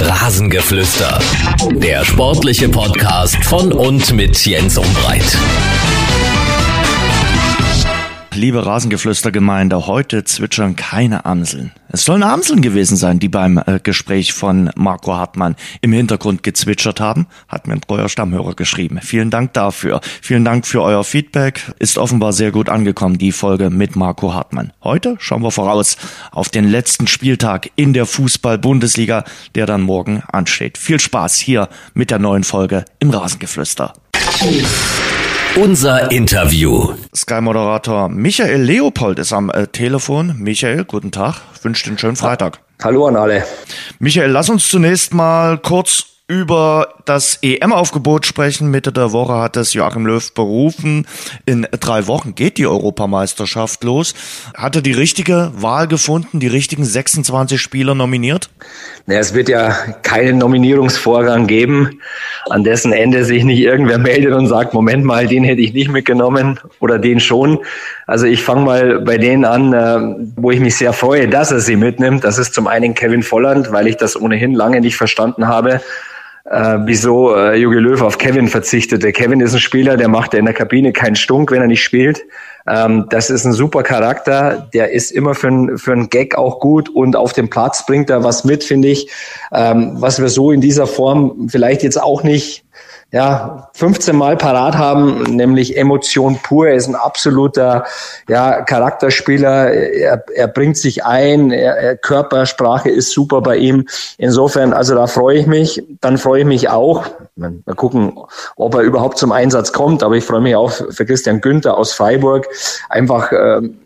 Rasengeflüster. Der sportliche Podcast von und mit Jens Umbreit. Liebe Rasengeflüstergemeinde, heute zwitschern keine Amseln. Es sollen Amseln gewesen sein, die beim äh, Gespräch von Marco Hartmann im Hintergrund gezwitschert haben, hat mir ein treuer Stammhörer geschrieben. Vielen Dank dafür. Vielen Dank für euer Feedback. Ist offenbar sehr gut angekommen, die Folge mit Marco Hartmann. Heute schauen wir voraus auf den letzten Spieltag in der Fußball-Bundesliga, der dann morgen ansteht. Viel Spaß hier mit der neuen Folge im Rasengeflüster. Unser Interview. Sky-Moderator Michael Leopold ist am äh, Telefon. Michael, guten Tag. Wünsche dir einen schönen Freitag. Hallo an alle. Michael, lass uns zunächst mal kurz über das EM-Aufgebot sprechen. Mitte der Woche hat es Joachim Löw berufen. In drei Wochen geht die Europameisterschaft los. Hat er die richtige Wahl gefunden, die richtigen 26 Spieler nominiert? Naja, es wird ja keinen Nominierungsvorgang geben, an dessen Ende sich nicht irgendwer meldet und sagt, Moment mal, den hätte ich nicht mitgenommen oder den schon. Also ich fange mal bei denen an, äh, wo ich mich sehr freue, dass er sie mitnimmt. Das ist zum einen Kevin Volland, weil ich das ohnehin lange nicht verstanden habe äh, wieso äh, Jogi Löw auf Kevin verzichtete. Kevin ist ein Spieler, der macht in der Kabine keinen Stunk, wenn er nicht spielt. Ähm, das ist ein super Charakter, der ist immer für, ein, für einen Gag auch gut und auf dem Platz bringt er was mit, finde ich, ähm, was wir so in dieser Form vielleicht jetzt auch nicht ja, 15 Mal parat haben, nämlich Emotion pur. Er ist ein absoluter ja, Charakterspieler. Er, er bringt sich ein. Er, er, Körpersprache ist super bei ihm. Insofern, also da freue ich mich. Dann freue ich mich auch. Mal gucken, ob er überhaupt zum Einsatz kommt. Aber ich freue mich auch für Christian Günther aus Freiburg. Einfach ähm,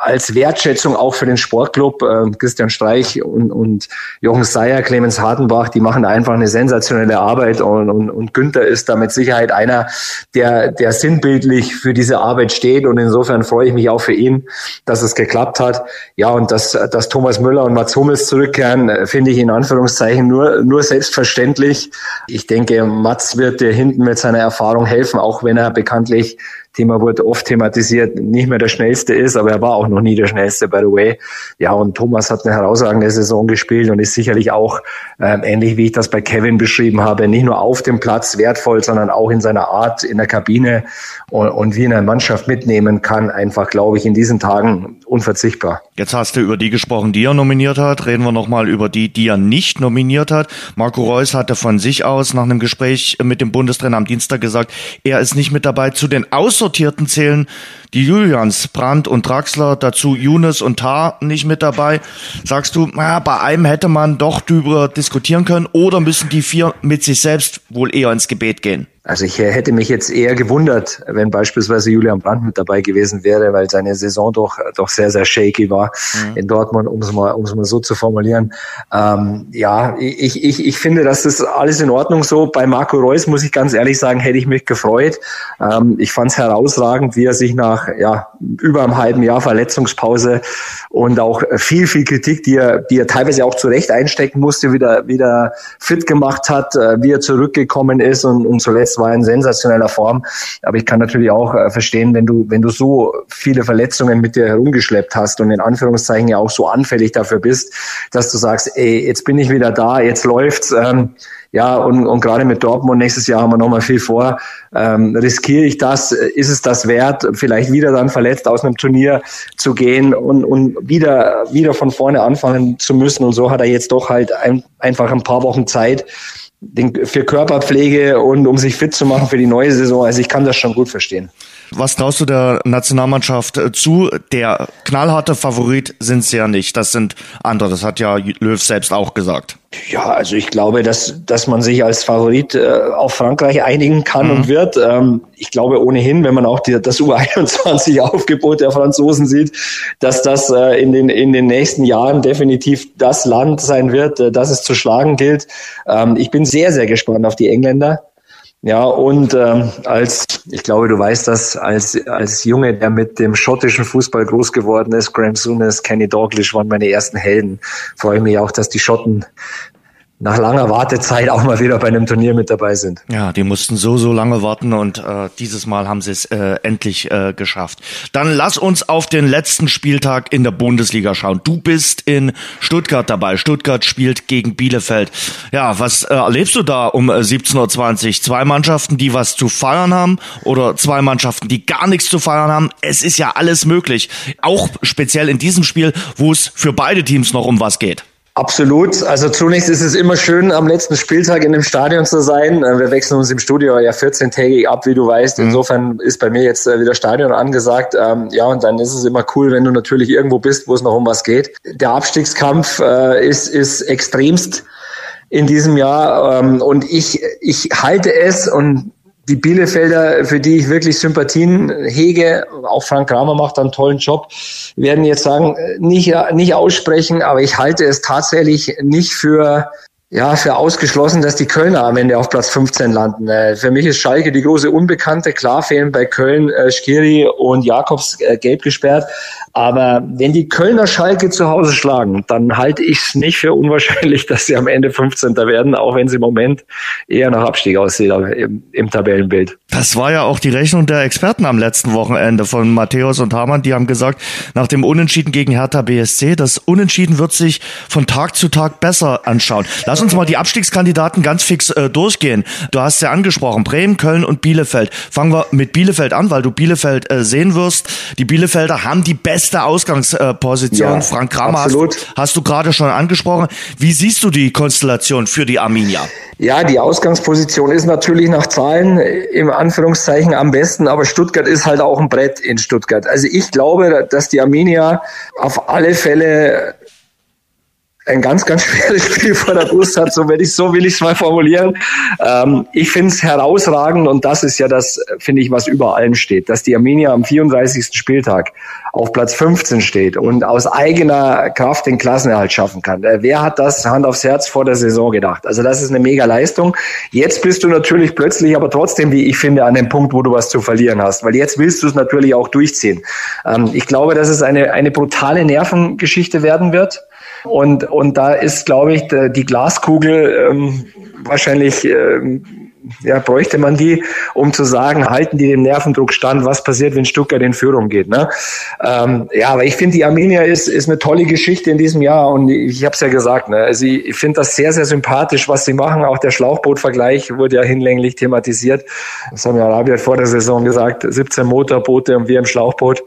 als Wertschätzung auch für den Sportclub. Äh, Christian Streich und, und Jochen Seyer, Clemens Hartenbach, die machen einfach eine sensationelle Arbeit und, und, und Günther ist da mit Sicherheit einer, der, der sinnbildlich für diese Arbeit steht und insofern freue ich mich auch für ihn, dass es geklappt hat. Ja, und dass, dass Thomas Müller und Mats Hummels zurückkehren, äh, finde ich in Anführungszeichen nur, nur selbstverständlich. Ich denke, Mats wird dir hinten mit seiner Erfahrung helfen, auch wenn er bekanntlich Thema wurde oft thematisiert, nicht mehr der schnellste ist, aber er war auch noch nie der schnellste, by the way. Ja, und Thomas hat eine herausragende Saison gespielt und ist sicherlich auch, äh, ähnlich wie ich das bei Kevin beschrieben habe, nicht nur auf dem Platz wertvoll, sondern auch in seiner Art in der Kabine und, und wie in einer Mannschaft mitnehmen kann, einfach, glaube ich, in diesen Tagen unverzichtbar. Jetzt hast du über die gesprochen, die er nominiert hat. Reden wir nochmal über die, die er nicht nominiert hat. Marco Reus hatte von sich aus nach einem Gespräch mit dem Bundestrainer am Dienstag gesagt, er ist nicht mit dabei zu den Aus Aussortierten zählen die Julians, Brandt und Draxler, dazu Younes und Tar nicht mit dabei. Sagst du, naja, bei einem hätte man doch drüber diskutieren können oder müssen die vier mit sich selbst wohl eher ins Gebet gehen? Also ich hätte mich jetzt eher gewundert, wenn beispielsweise Julian Brandt mit dabei gewesen wäre, weil seine Saison doch doch sehr sehr shaky war mhm. in Dortmund, um es mal um es mal so zu formulieren. Ähm, ja, ich, ich ich finde, dass das alles in Ordnung so. Bei Marco Reus muss ich ganz ehrlich sagen, hätte ich mich gefreut. Ähm, ich fand es herausragend, wie er sich nach ja über einem halben Jahr Verletzungspause und auch viel viel Kritik, die er die er teilweise auch zu Recht einstecken musste, wieder wieder fit gemacht hat, äh, wie er zurückgekommen ist und, und zuletzt es war in sensationeller Form. Aber ich kann natürlich auch äh, verstehen, wenn du, wenn du so viele Verletzungen mit dir herumgeschleppt hast und in Anführungszeichen ja auch so anfällig dafür bist, dass du sagst, ey, jetzt bin ich wieder da, jetzt läuft's. Ähm, ja, und, und gerade mit Dortmund nächstes Jahr haben wir nochmal viel vor. Ähm, riskiere ich das? Ist es das wert, vielleicht wieder dann verletzt aus einem Turnier zu gehen und, und wieder, wieder von vorne anfangen zu müssen? Und so hat er jetzt doch halt ein, einfach ein paar Wochen Zeit, den, für Körperpflege und um sich fit zu machen für die neue Saison. Also ich kann das schon gut verstehen. Was traust du der Nationalmannschaft äh, zu? Der knallharte Favorit sind sie ja nicht. Das sind andere. Das hat ja Löw selbst auch gesagt. Ja, also ich glaube, dass, dass man sich als Favorit äh, auf Frankreich einigen kann mhm. und wird. Ähm, ich glaube ohnehin, wenn man auch die, das U21-Aufgebot der Franzosen sieht, dass das äh, in, den, in den nächsten Jahren definitiv das Land sein wird, äh, das es zu schlagen gilt. Ähm, ich bin sehr, sehr gespannt auf die Engländer. Ja, und ähm, als, ich glaube, du weißt das, als, als Junge, der mit dem schottischen Fußball groß geworden ist, Graham Souness, Kenny Dalglish waren meine ersten Helden, freue ich mich auch, dass die Schotten nach langer Wartezeit auch mal wieder bei einem Turnier mit dabei sind. Ja, die mussten so, so lange warten und äh, dieses Mal haben sie es äh, endlich äh, geschafft. Dann lass uns auf den letzten Spieltag in der Bundesliga schauen. Du bist in Stuttgart dabei. Stuttgart spielt gegen Bielefeld. Ja, was äh, erlebst du da um 17.20 äh, Uhr? Zwei Mannschaften, die was zu feiern haben oder zwei Mannschaften, die gar nichts zu feiern haben? Es ist ja alles möglich. Auch speziell in diesem Spiel, wo es für beide Teams noch um was geht. Absolut. Also zunächst ist es immer schön, am letzten Spieltag in dem Stadion zu sein. Äh, wir wechseln uns im Studio ja 14-tägig ab, wie du weißt. Mhm. Insofern ist bei mir jetzt äh, wieder Stadion angesagt. Ähm, ja, und dann ist es immer cool, wenn du natürlich irgendwo bist, wo es noch um was geht. Der Abstiegskampf äh, ist, ist extremst in diesem Jahr. Ähm, und ich, ich halte es und die Bielefelder, für die ich wirklich Sympathien hege, auch Frank Kramer macht einen tollen Job, werden jetzt sagen, nicht, nicht aussprechen, aber ich halte es tatsächlich nicht für ja, für ausgeschlossen, dass die Kölner am Ende auf Platz 15 landen. Äh, für mich ist Schalke die große Unbekannte. Klar fehlen bei Köln äh, Skiri und Jakobs äh, gelb gesperrt. Aber wenn die Kölner Schalke zu Hause schlagen, dann halte ich es nicht für unwahrscheinlich, dass sie am Ende 15. werden, auch wenn sie im Moment eher nach Abstieg aussieht im, im Tabellenbild. Das war ja auch die Rechnung der Experten am letzten Wochenende von Matthäus und Hamann. Die haben gesagt, nach dem Unentschieden gegen Hertha BSC, das Unentschieden wird sich von Tag zu Tag besser anschauen. Lass uns mal die Abstiegskandidaten ganz fix äh, durchgehen. Du hast ja angesprochen, Bremen, Köln und Bielefeld. Fangen wir mit Bielefeld an, weil du Bielefeld äh, sehen wirst. Die Bielefelder haben die beste Ausgangsposition. Ja, Frank Kramer hast, hast, du gerade schon angesprochen. Wie siehst du die Konstellation für die Arminia? Ja, die Ausgangsposition ist natürlich nach Zahlen im Anführungszeichen am besten, aber Stuttgart ist halt auch ein Brett in Stuttgart. Also ich glaube, dass die Arminia auf alle Fälle ein ganz, ganz schweres Spiel vor der Brust hat, so will ich so will ich es mal formulieren. Ähm, ich finde es herausragend und das ist ja das, finde ich, was über allem steht, dass die Arminia am 34. Spieltag auf Platz 15 steht und aus eigener Kraft den Klassenerhalt schaffen kann. Äh, wer hat das Hand aufs Herz vor der Saison gedacht? Also das ist eine mega Leistung. Jetzt bist du natürlich plötzlich, aber trotzdem, wie ich finde, an dem Punkt, wo du was zu verlieren hast, weil jetzt willst du es natürlich auch durchziehen. Ähm, ich glaube, dass es eine, eine brutale Nervengeschichte werden wird. Und, und da ist, glaube ich, die Glaskugel ähm, wahrscheinlich, ähm, ja, bräuchte man die, um zu sagen, halten die den Nervendruck stand, was passiert, wenn Stuttgart in Führung geht. Ne? Ähm, ja, aber ich finde, die Arminia ist, ist eine tolle Geschichte in diesem Jahr und ich, habe es ja gesagt, ne? also ich, finde das sehr, sehr sympathisch, was sie machen. Auch der Schlauchbootvergleich wurde ja hinlänglich thematisiert. Das haben ja Arabier vor der Saison gesagt, 17 Motorboote und wir im Schlauchboot.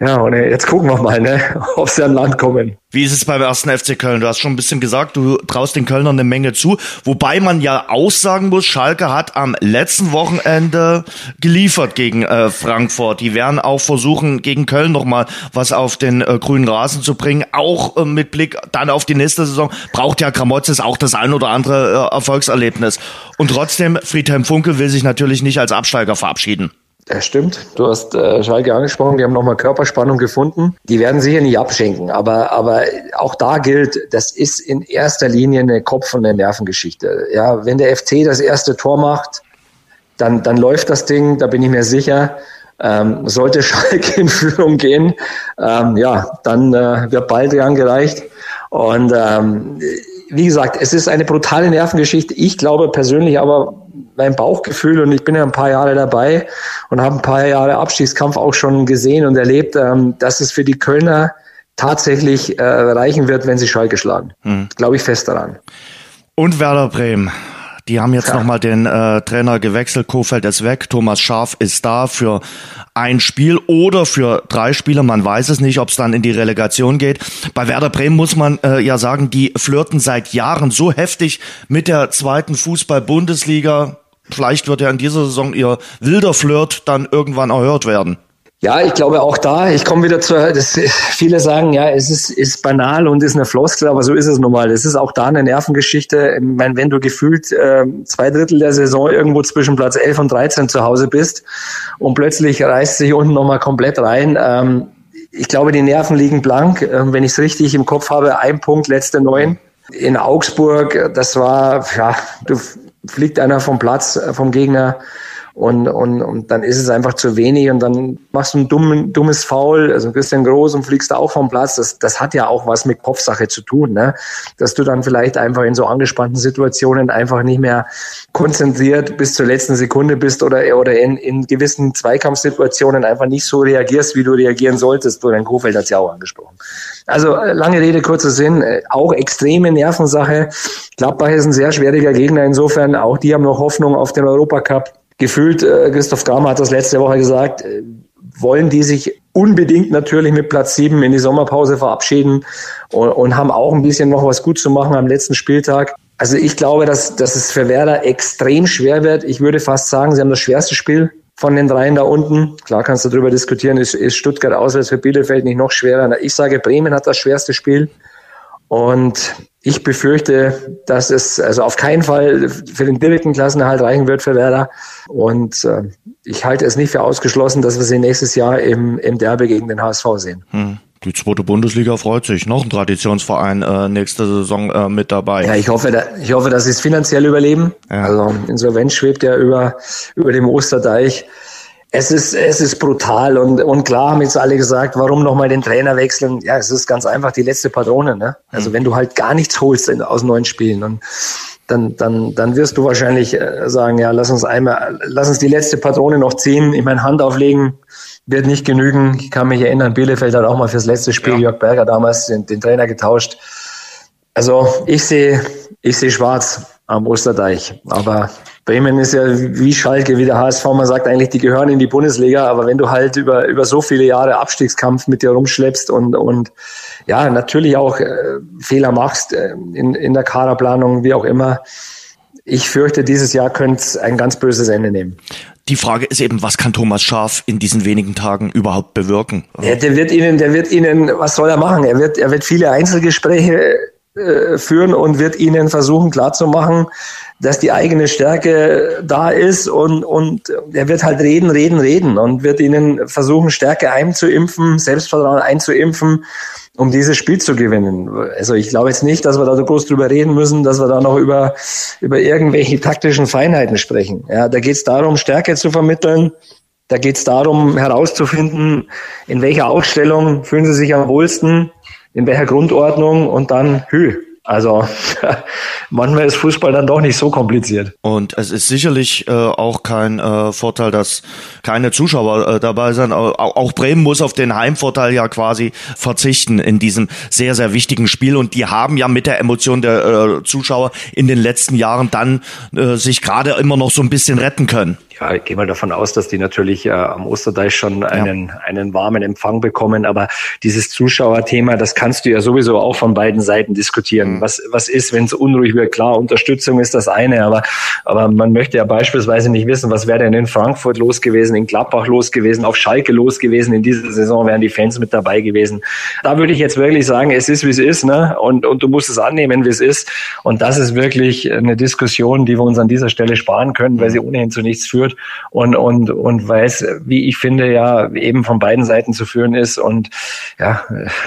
Ja, und jetzt gucken wir mal, ne, ob sie an Land kommen. Wie ist es beim ersten FC Köln? Du hast schon ein bisschen gesagt, du traust den Kölnern eine Menge zu. Wobei man ja aussagen muss, Schalke hat am letzten Wochenende geliefert gegen äh, Frankfurt. Die werden auch versuchen, gegen Köln nochmal was auf den äh, grünen Rasen zu bringen. Auch äh, mit Blick dann auf die nächste Saison braucht ja Kramotzes auch das ein oder andere äh, Erfolgserlebnis. Und trotzdem, Friedhelm Funkel will sich natürlich nicht als Absteiger verabschieden. Ja, stimmt. Du hast äh, Schalke angesprochen, die haben nochmal Körperspannung gefunden. Die werden sicher nicht abschenken, aber, aber auch da gilt, das ist in erster Linie eine Kopf- und eine Nervengeschichte. Ja, wenn der FC das erste Tor macht, dann, dann läuft das Ding, da bin ich mir sicher. Ähm, sollte Schalke in Führung gehen, ähm, ja, dann äh, wird bald gereicht. Und ähm, wie gesagt, es ist eine brutale Nervengeschichte. Ich glaube persönlich aber, mein Bauchgefühl und ich bin ja ein paar Jahre dabei und habe ein paar Jahre Abstiegskampf auch schon gesehen und erlebt, ähm, dass es für die Kölner tatsächlich äh, reichen wird, wenn sie Schalke schlagen. Hm. Glaube ich fest daran. Und Werder Bremen. Die haben jetzt ja. nochmal den äh, Trainer gewechselt. Kofeld ist weg. Thomas Schaf ist da für ein Spiel oder für drei Spiele. Man weiß es nicht, ob es dann in die Relegation geht. Bei Werder Bremen muss man äh, ja sagen, die flirten seit Jahren so heftig mit der zweiten Fußball-Bundesliga. Vielleicht wird ja in dieser Saison ihr wilder Flirt dann irgendwann erhört werden. Ja, ich glaube auch da, ich komme wieder zu, das, viele sagen, ja, es ist, ist banal und ist eine Floskel, aber so ist es nun mal. Es ist auch da eine Nervengeschichte. Ich meine, wenn du gefühlt äh, zwei Drittel der Saison irgendwo zwischen Platz 11 und 13 zu Hause bist und plötzlich reißt sich unten nochmal komplett rein. Ähm, ich glaube, die Nerven liegen blank. Ähm, wenn ich es richtig im Kopf habe, ein Punkt, letzte neun. In Augsburg, das war, ja, du fliegt einer vom Platz, äh, vom Gegner und, und, und dann ist es einfach zu wenig und dann machst du ein dumm, dummes Foul, also ein bisschen groß und fliegst da auch vom Platz. Das, das hat ja auch was mit Kopfsache zu tun, ne? dass du dann vielleicht einfach in so angespannten Situationen einfach nicht mehr konzentriert bis zur letzten Sekunde bist oder, oder in, in gewissen Zweikampfsituationen einfach nicht so reagierst, wie du reagieren solltest. Florian Kofeld hat es ja auch angesprochen. Also äh, lange Rede, kurzer Sinn, äh, auch extreme Nervensache. Gladbach ist ein sehr schwieriger Gegner insofern. Auch die haben noch Hoffnung auf den Europacup gefühlt, äh, Christoph Kramer hat das letzte Woche gesagt, äh, wollen die sich unbedingt natürlich mit Platz sieben in die Sommerpause verabschieden und, und, haben auch ein bisschen noch was gut zu machen am letzten Spieltag. Also ich glaube, dass, dass es für Werder extrem schwer wird. Ich würde fast sagen, sie haben das schwerste Spiel von den dreien da unten. Klar kannst du darüber diskutieren, ist, ist Stuttgart auswärts für Bielefeld nicht noch schwerer. Ich sage, Bremen hat das schwerste Spiel. Und ich befürchte, dass es also auf keinen Fall für den direkten Klassenerhalt reichen wird für Werder. Und äh, ich halte es nicht für ausgeschlossen, dass wir sie nächstes Jahr im, im Derby gegen den HSV sehen. Hm. Die zweite Bundesliga freut sich. Noch ein Traditionsverein äh, nächste Saison äh, mit dabei. Ja, ich hoffe, da, ich hoffe, dass sie es finanziell überleben. Ja. Also Insolvenz schwebt ja über, über dem Osterdeich es ist, es ist brutal und, und klar haben jetzt alle gesagt, warum nochmal den Trainer wechseln? Ja, es ist ganz einfach die letzte Patrone. Ne? Also wenn du halt gar nichts holst in, aus neuen Spielen und dann, dann, dann wirst du wahrscheinlich äh, sagen, ja, lass uns einmal, lass uns die letzte Patrone noch ziehen, ich meine Hand auflegen, wird nicht genügen. Ich kann mich erinnern, Bielefeld hat auch mal fürs letzte Spiel ja. Jörg Berger damals den, den Trainer getauscht. Also ich sehe, ich sehe schwarz am Osterdeich, aber Bremen ist ja wie Schalke, wie der HSV, man sagt eigentlich, die gehören in die Bundesliga, aber wenn du halt über, über so viele Jahre Abstiegskampf mit dir rumschleppst und, und ja, natürlich auch äh, Fehler machst äh, in, in der Kaderplanung, wie auch immer, ich fürchte, dieses Jahr könnte es ein ganz böses Ende nehmen. Die Frage ist eben, was kann Thomas Schaf in diesen wenigen Tagen überhaupt bewirken? Ja, der wird Ihnen, der wird Ihnen, was soll er machen? Er wird, er wird viele Einzelgespräche äh, führen und wird Ihnen versuchen klarzumachen, dass die eigene Stärke da ist und, und er wird halt reden, reden, reden und wird ihnen versuchen, Stärke einzuimpfen, Selbstvertrauen einzuimpfen, um dieses Spiel zu gewinnen. Also ich glaube jetzt nicht, dass wir da groß drüber reden müssen, dass wir da noch über, über irgendwelche taktischen Feinheiten sprechen. Ja, da geht es darum, Stärke zu vermitteln. Da geht es darum, herauszufinden, in welcher Ausstellung fühlen sie sich am wohlsten, in welcher Grundordnung und dann Höhe. Also manchmal ist Fußball dann doch nicht so kompliziert. Und es ist sicherlich äh, auch kein äh, Vorteil, dass keine Zuschauer äh, dabei sind. Auch, auch Bremen muss auf den Heimvorteil ja quasi verzichten in diesem sehr, sehr wichtigen Spiel. Und die haben ja mit der Emotion der äh, Zuschauer in den letzten Jahren dann äh, sich gerade immer noch so ein bisschen retten können ja, ich gehe mal davon aus, dass die natürlich äh, am Osterdeich schon einen, ja. einen warmen Empfang bekommen. Aber dieses Zuschauerthema, das kannst du ja sowieso auch von beiden Seiten diskutieren. Mhm. Was, was ist, wenn es unruhig wird? Klar, Unterstützung ist das eine, aber, aber man möchte ja beispielsweise nicht wissen, was wäre denn in Frankfurt los gewesen, in Gladbach los gewesen, auf Schalke los gewesen. In dieser Saison wären die Fans mit dabei gewesen. Da würde ich jetzt wirklich sagen, es ist, wie es ist, ne? Und, und du musst es annehmen, wie es ist. Und das ist wirklich eine Diskussion, die wir uns an dieser Stelle sparen können, weil sie ohnehin zu nichts führt führt und, und, und weiß, wie ich finde, ja, eben von beiden Seiten zu führen ist und ja,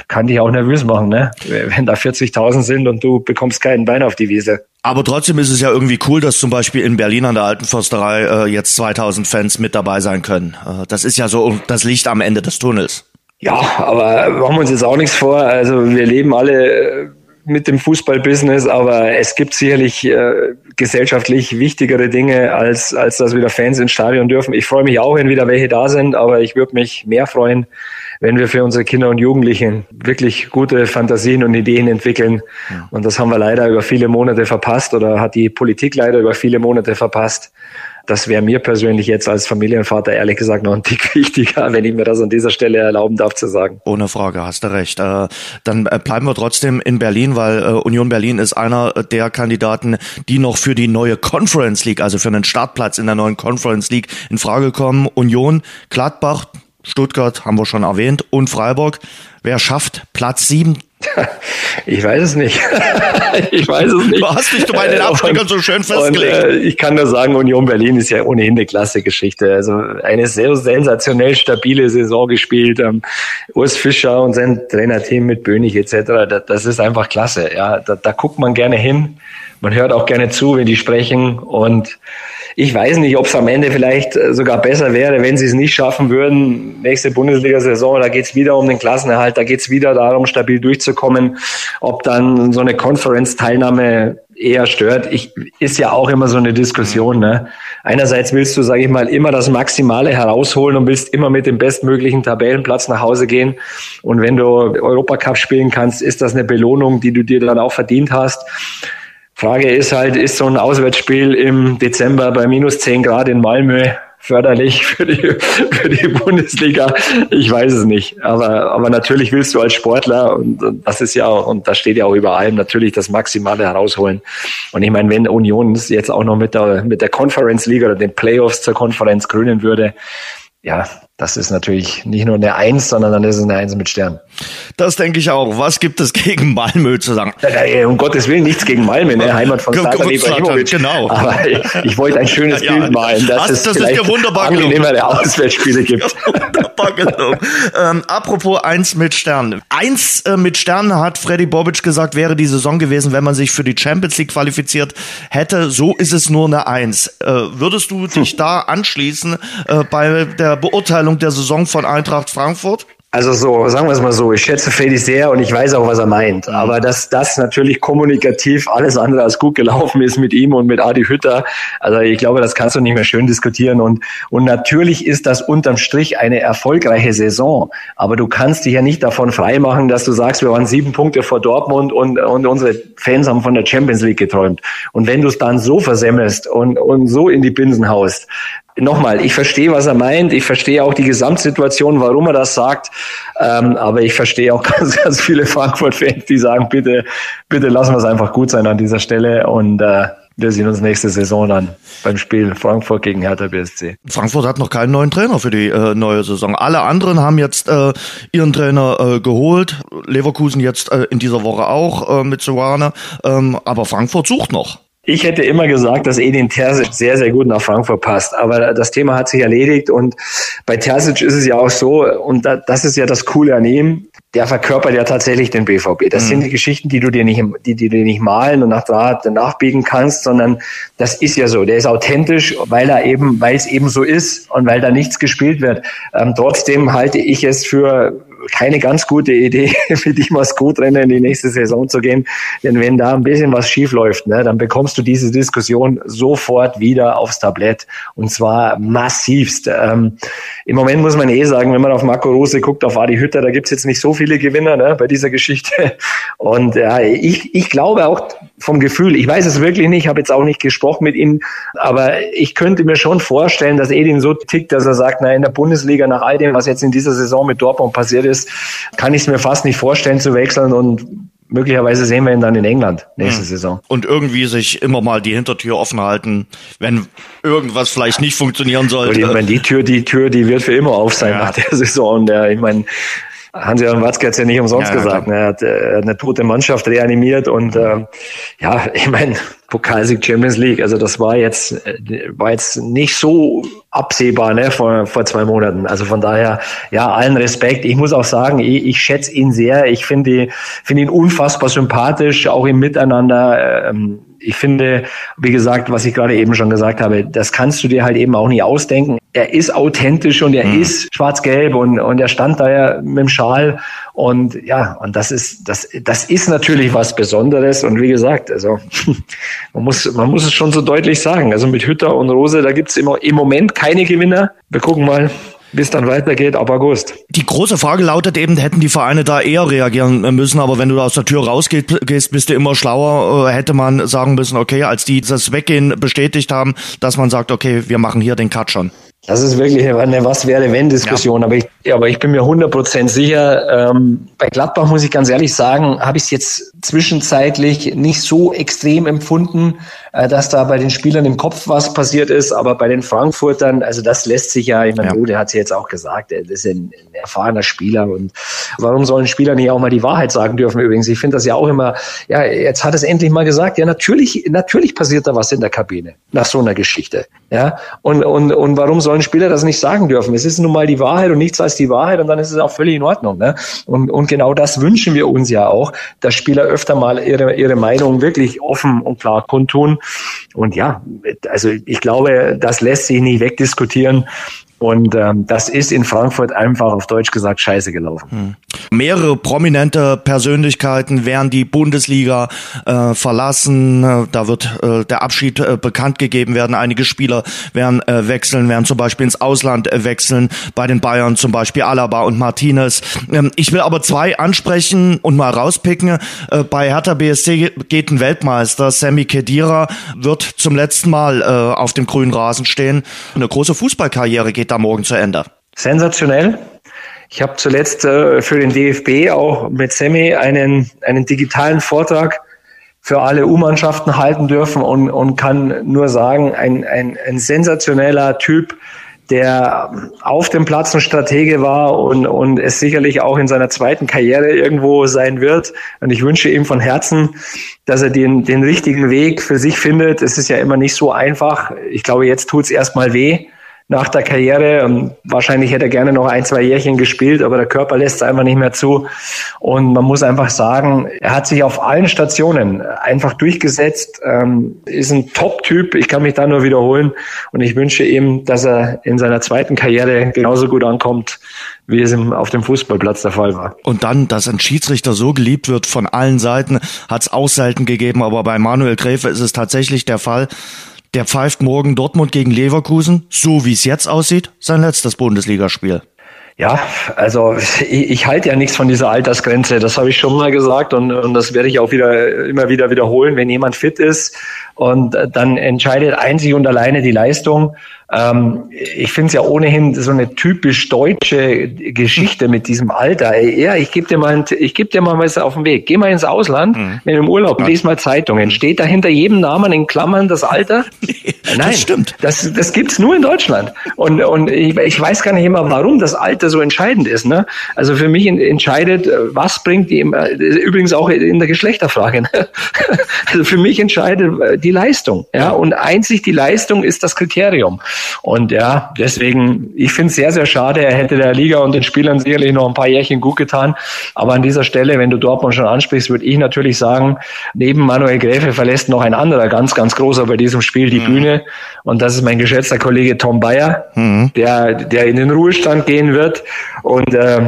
kann dich auch nervös machen, ne? Wenn da 40.000 sind und du bekommst keinen Bein auf die Wiese. Aber trotzdem ist es ja irgendwie cool, dass zum Beispiel in Berlin an der Alten Försterei äh, jetzt 2000 Fans mit dabei sein können. Äh, das ist ja so das Licht am Ende des Tunnels. Ja, aber machen wir uns jetzt auch nichts vor. Also wir leben alle mit dem Fußballbusiness, aber es gibt sicherlich äh, gesellschaftlich wichtigere Dinge, als, als dass wieder Fans ins Stadion dürfen. Ich freue mich auch, wenn wieder welche da sind, aber ich würde mich mehr freuen, wenn wir für unsere Kinder und Jugendlichen wirklich gute Fantasien und Ideen entwickeln. Ja. Und das haben wir leider über viele Monate verpasst oder hat die Politik leider über viele Monate verpasst das wäre mir persönlich jetzt als Familienvater ehrlich gesagt noch ein Tick wichtiger, wenn ich mir das an dieser Stelle erlauben darf zu sagen. Ohne Frage, hast du recht. Äh, dann äh, bleiben wir trotzdem in Berlin, weil äh, Union Berlin ist einer der Kandidaten, die noch für die neue Conference League, also für einen Startplatz in der neuen Conference League in Frage kommen. Union, Gladbach, Stuttgart haben wir schon erwähnt und Freiburg. Wer schafft Platz sieben? Ich weiß es nicht. ich weiß es nicht. Du hast dich bei den Absteigern so schön festgelegt. Und, äh, ich kann nur sagen, Union Berlin ist ja ohnehin eine klasse Geschichte. Also eine sehr sensationell stabile Saison gespielt. Ähm, Urs Fischer und sein Trainerteam mit Bönig etc. Das, das ist einfach klasse. Ja, da, da guckt man gerne hin. Man hört auch gerne zu, wenn die sprechen und ich weiß nicht, ob es am Ende vielleicht äh, sogar besser wäre, wenn sie es nicht schaffen würden. Nächste Bundesliga-Saison, da geht es wieder um den Klassenerhalt, da geht es wieder darum, stabil durchzukommen. Ob dann so eine Conference-Teilnahme eher stört. Ich, ist ja auch immer so eine Diskussion. Ne? Einerseits willst du, sage ich mal, immer das Maximale herausholen und willst immer mit dem bestmöglichen Tabellenplatz nach Hause gehen. Und wenn du Europacup spielen kannst, ist das eine Belohnung, die du dir dann auch verdient hast. Frage ist halt, ist so ein Auswärtsspiel im Dezember bei minus 10 Grad in Malmö förderlich für die, für die Bundesliga? Ich weiß es nicht. Aber, aber natürlich willst du als Sportler, und, das ist ja, und das steht ja auch über allem, natürlich das Maximale herausholen. Und ich meine, wenn Union jetzt auch noch mit der, mit der Conference League oder den Playoffs zur Konferenz krönen würde, ja, das ist natürlich nicht nur eine Eins, sondern dann ist es eine Eins mit Stern. Das denke ich auch. Was gibt es gegen Malmö zu sagen? Ja, ja, um Gottes Willen nichts gegen Malmö, ne? Heimat von Zlatan Ibrahimovic. Genau. Aber ich, ich wollte ein schönes ja, Bild malen, dass das, es das vielleicht wunderbar angenehmere Auswärtsspiele gibt. Wunderbar gelungen. ähm, apropos Eins mit Stern. Eins äh, mit Stern hat Freddy Bobic gesagt, wäre die Saison gewesen, wenn man sich für die Champions League qualifiziert hätte. So ist es nur eine Eins. Äh, würdest du dich hm. da anschließen äh, bei der Beurteilung der Saison von Eintracht Frankfurt? Also so, sagen wir es mal so, ich schätze Freddy sehr und ich weiß auch, was er meint. Mhm. Aber dass das natürlich kommunikativ alles andere als gut gelaufen ist mit ihm und mit Adi Hütter, also ich glaube, das kannst du nicht mehr schön diskutieren. Und, und natürlich ist das unterm Strich eine erfolgreiche Saison. Aber du kannst dich ja nicht davon freimachen, dass du sagst, wir waren sieben Punkte vor Dortmund und, und unsere Fans haben von der Champions League geträumt. Und wenn du es dann so versemmelst und, und so in die Binsen haust, nochmal, ich verstehe, was er meint. Ich verstehe auch die Gesamtsituation, warum er das sagt. Ähm, aber ich verstehe auch ganz, ganz viele Frankfurt-Fans, die sagen, bitte, bitte lassen wir es einfach gut sein an dieser Stelle und äh, wir sehen uns nächste Saison dann beim Spiel Frankfurt gegen Hertha BSC. Frankfurt hat noch keinen neuen Trainer für die äh, neue Saison. Alle anderen haben jetzt äh, ihren Trainer äh, geholt. Leverkusen jetzt äh, in dieser Woche auch äh, mit Suane. Ähm, aber Frankfurt sucht noch. Ich hätte immer gesagt, dass Edin Terzic sehr, sehr gut nach Frankfurt passt. Aber das Thema hat sich erledigt und bei Terzic ist es ja auch so, und das ist ja das Coole an ihm, der verkörpert ja tatsächlich den BVB. Das mhm. sind die Geschichten, die du dir nicht, die, die du nicht malen und nach Draht nachbiegen kannst, sondern das ist ja so. Der ist authentisch, weil er eben, weil es eben so ist und weil da nichts gespielt wird. Ähm, trotzdem halte ich es für keine ganz gute Idee, mit ihm als Co-Trainer in die nächste Saison zu gehen. Denn wenn da ein bisschen was schief läuft, ne, dann bekommst du diese Diskussion sofort wieder aufs Tablett. Und zwar massivst. Ähm, Im Moment muss man eh sagen, wenn man auf Marco Rose guckt, auf Adi Hütter, da gibt's jetzt nicht so viele Gewinner ne, bei dieser Geschichte. Und ja, ich, ich glaube auch vom Gefühl, ich weiß es wirklich nicht, habe jetzt auch nicht gesprochen mit ihm, aber ich könnte mir schon vorstellen, dass Edin so tickt, dass er sagt, na in der Bundesliga nach all dem, was jetzt in dieser Saison mit Dortmund passiert ist, kann ich es mir fast nicht vorstellen zu wechseln und möglicherweise sehen wir ihn dann in England nächste mhm. Saison. Und irgendwie sich immer mal die Hintertür offen halten, wenn irgendwas vielleicht nicht funktionieren sollte. ich meine, die Tür, die Tür, die wird für immer auf sein ja. nach der Saison. Und ich meine, Hans-Johann Watzke hat es ja nicht umsonst ja, gesagt. Ne? Er hat, äh, eine tote Mannschaft reanimiert und äh, ja, ich meine, Pokalsieg Champions League, also das war jetzt äh, war jetzt nicht so absehbar ne, vor, vor zwei Monaten. Also von daher, ja, allen Respekt. Ich muss auch sagen, ich, ich schätze ihn sehr. Ich finde finde ihn unfassbar sympathisch, auch im Miteinander. Ähm, ich finde, wie gesagt, was ich gerade eben schon gesagt habe, das kannst du dir halt eben auch nie ausdenken. Er ist authentisch und er mhm. ist schwarz-gelb und, und er stand da ja mit dem Schal und ja, und das ist, das, das ist natürlich was Besonderes und wie gesagt, also man muss, man muss es schon so deutlich sagen. Also mit Hütter und Rose, da gibt's immer im Moment keine Gewinner. Wir gucken mal, es dann weitergeht ab August. Die große Frage lautet eben, hätten die Vereine da eher reagieren müssen, aber wenn du da aus der Tür rausgehst, bist du immer schlauer, äh, hätte man sagen müssen, okay, als die das Weggehen bestätigt haben, dass man sagt, okay, wir machen hier den Cut schon. Das ist wirklich eine Was-wäre-wenn-Diskussion, ja. aber, ich, aber ich bin mir 100% sicher, ähm, bei Gladbach muss ich ganz ehrlich sagen, habe ich es jetzt zwischenzeitlich nicht so extrem empfunden, äh, dass da bei den Spielern im Kopf was passiert ist, aber bei den Frankfurtern, also das lässt sich ja, ich meine, ja. der hat es jetzt auch gesagt, das ist ein, ein, erfahrener Spieler und warum sollen Spieler nicht auch mal die Wahrheit sagen dürfen übrigens? Ich finde das ja auch immer, ja, jetzt hat es endlich mal gesagt, ja, natürlich, natürlich passiert da was in der Kabine nach so einer Geschichte, ja, und, und, und warum sollen Spieler das nicht sagen dürfen? Es ist nun mal die Wahrheit und nichts als die Wahrheit und dann ist es auch völlig in Ordnung, ne? Und, und genau das wünschen wir uns ja auch, dass Spieler öfter mal ihre, ihre Meinung wirklich offen und klar kundtun. Und ja, also ich glaube, das lässt sich nicht wegdiskutieren. Und ähm, das ist in Frankfurt einfach auf Deutsch gesagt scheiße gelaufen. Hm. Mehrere prominente Persönlichkeiten werden die Bundesliga äh, verlassen. Da wird äh, der Abschied äh, bekannt gegeben werden. Einige Spieler werden äh, wechseln, werden zum Beispiel ins Ausland äh, wechseln. Bei den Bayern zum Beispiel Alaba und Martinez. Ähm, ich will aber zwei ansprechen und mal rauspicken. Äh, bei Hertha BSC geht ein Weltmeister. Sammy Kedira wird zum letzten Mal äh, auf dem grünen Rasen stehen. Eine große Fußballkarriere geht da morgen zu Ende. Sensationell. Ich habe zuletzt äh, für den DFB auch mit Semi einen, einen digitalen Vortrag für alle U-Mannschaften halten dürfen und, und kann nur sagen, ein, ein, ein sensationeller Typ, der auf dem Platz ein Stratege war und, und es sicherlich auch in seiner zweiten Karriere irgendwo sein wird. Und ich wünsche ihm von Herzen, dass er den, den richtigen Weg für sich findet. Es ist ja immer nicht so einfach. Ich glaube, jetzt tut es erstmal weh nach der Karriere. Ähm, wahrscheinlich hätte er gerne noch ein, zwei Jährchen gespielt, aber der Körper lässt es einfach nicht mehr zu. Und man muss einfach sagen, er hat sich auf allen Stationen einfach durchgesetzt, ähm, ist ein Top-Typ. Ich kann mich da nur wiederholen. Und ich wünsche ihm, dass er in seiner zweiten Karriere genauso gut ankommt, wie es ihm auf dem Fußballplatz der Fall war. Und dann, dass ein Schiedsrichter so geliebt wird von allen Seiten, hat es auch selten gegeben, aber bei Manuel Gräfe ist es tatsächlich der Fall. Der pfeift morgen Dortmund gegen Leverkusen, so wie es jetzt aussieht, sein letztes Bundesligaspiel. Ja, also ich, ich halte ja nichts von dieser Altersgrenze. Das habe ich schon mal gesagt und, und das werde ich auch wieder immer wieder wiederholen. Wenn jemand fit ist und dann entscheidet einzig und alleine die Leistung. Ähm, ich finde es ja ohnehin so eine typisch deutsche Geschichte mit diesem Alter. Ey, ja, ich gebe dir mal, ich gebe dir mal was auf den Weg. Geh mal ins Ausland, mhm. wenn du im Urlaub, ja. lies mal Zeitungen. Steht da hinter jedem Namen in Klammern das Alter? Nein, das stimmt. Das, das gibt's nur in Deutschland. Und, und ich, ich weiß gar nicht immer, warum das Alter so entscheidend ist. Ne? Also für mich entscheidet, was bringt die, übrigens auch in der Geschlechterfrage. Ne? Also für mich entscheidet die Leistung. Ja, und einzig die Leistung ist das Kriterium. Und ja, deswegen, ich finde es sehr, sehr schade. Er hätte der Liga und den Spielern sicherlich noch ein paar Jährchen gut getan. Aber an dieser Stelle, wenn du Dortmund schon ansprichst, würde ich natürlich sagen, neben Manuel Gräfe verlässt noch ein anderer ganz, ganz großer bei diesem Spiel die mhm. Bühne. Und das ist mein geschätzter Kollege Tom Bayer, mhm. der, der in den Ruhestand gehen wird. Und äh,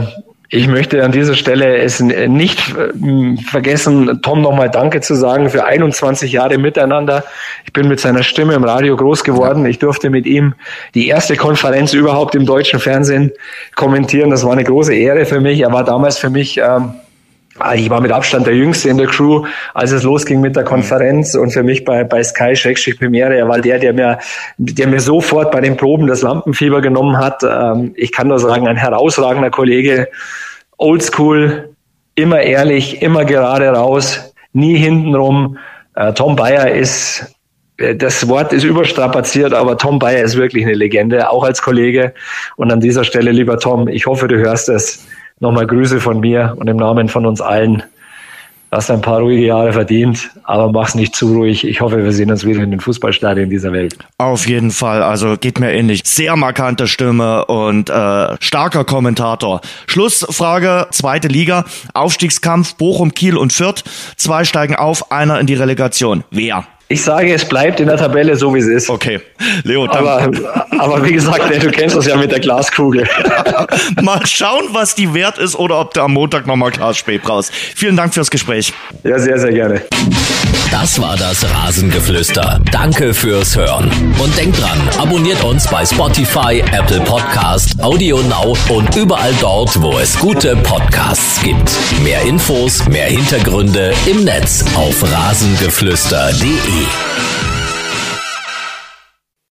ich möchte an dieser Stelle es nicht äh, vergessen, Tom nochmal Danke zu sagen für 21 Jahre miteinander. Ich bin mit seiner Stimme im Radio groß geworden. Ich durfte mit ihm die erste Konferenz überhaupt im deutschen Fernsehen kommentieren. Das war eine große Ehre für mich. Er war damals für mich, ähm, ich war mit Abstand der Jüngste in der Crew, als es losging mit der Konferenz und für mich bei, bei Sky Schrägstrich Premiere. Er war der, der mir, der mir sofort bei den Proben das Lampenfieber genommen hat. Ähm, ich kann nur sagen, ein herausragender Kollege oldschool, immer ehrlich, immer gerade raus, nie hintenrum. Äh, Tom Bayer ist, äh, das Wort ist überstrapaziert, aber Tom Bayer ist wirklich eine Legende, auch als Kollege. Und an dieser Stelle, lieber Tom, ich hoffe, du hörst es. Nochmal Grüße von mir und im Namen von uns allen hast ein paar ruhige Jahre verdient, aber mach's nicht zu ruhig. Ich hoffe, wir sehen uns wieder in den Fußballstadien dieser Welt. Auf jeden Fall, also geht mir ähnlich. Sehr markante Stimme und äh, starker Kommentator. Schlussfrage, zweite Liga, Aufstiegskampf, Bochum, Kiel und Fürth. Zwei steigen auf, einer in die Relegation. Wer? Ich sage, es bleibt in der Tabelle so, wie es ist. Okay, Leo. Aber, aber wie gesagt, du kennst das ja mit der Glaskugel. mal schauen, was die wert ist oder ob du am Montag nochmal Glas Spät brauchst. Vielen Dank fürs Gespräch. Ja, sehr, sehr gerne. Das war das Rasengeflüster. Danke fürs Hören. Und denkt dran, abonniert uns bei Spotify, Apple Podcast, Audio Now und überall dort, wo es gute Podcasts gibt. Mehr Infos, mehr Hintergründe im Netz auf rasengeflüster.de. Yeah.